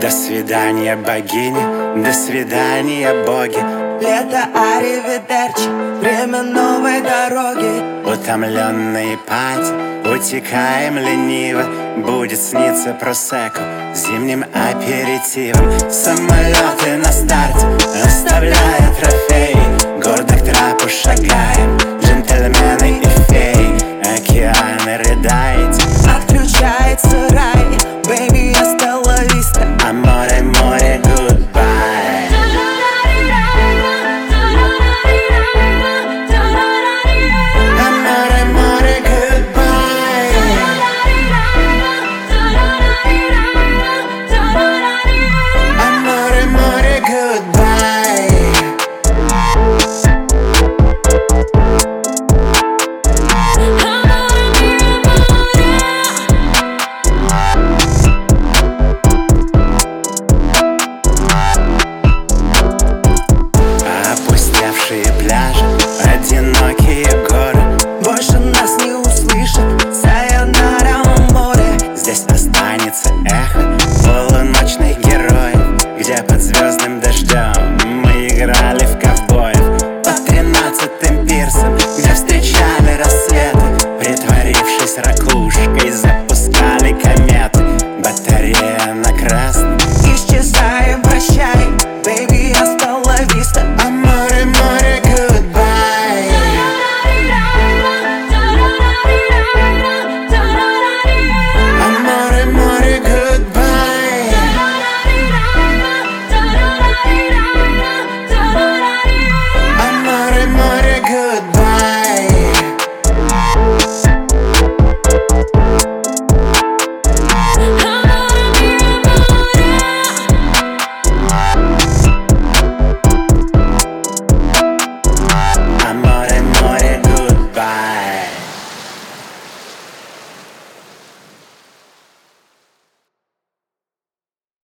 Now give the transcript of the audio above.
До свидания, богини, до свидания, боги. Лето, аривидерчи, время новой дороги. Утомленные пати, утекаем лениво. Будет сниться просеку зимним аперитивом. Самолеты на старте, оставляя трофеи. Гордо к трапу шагаем, джентльмены и феи. Океаны рыдаете, Отключается рай, baby, hasta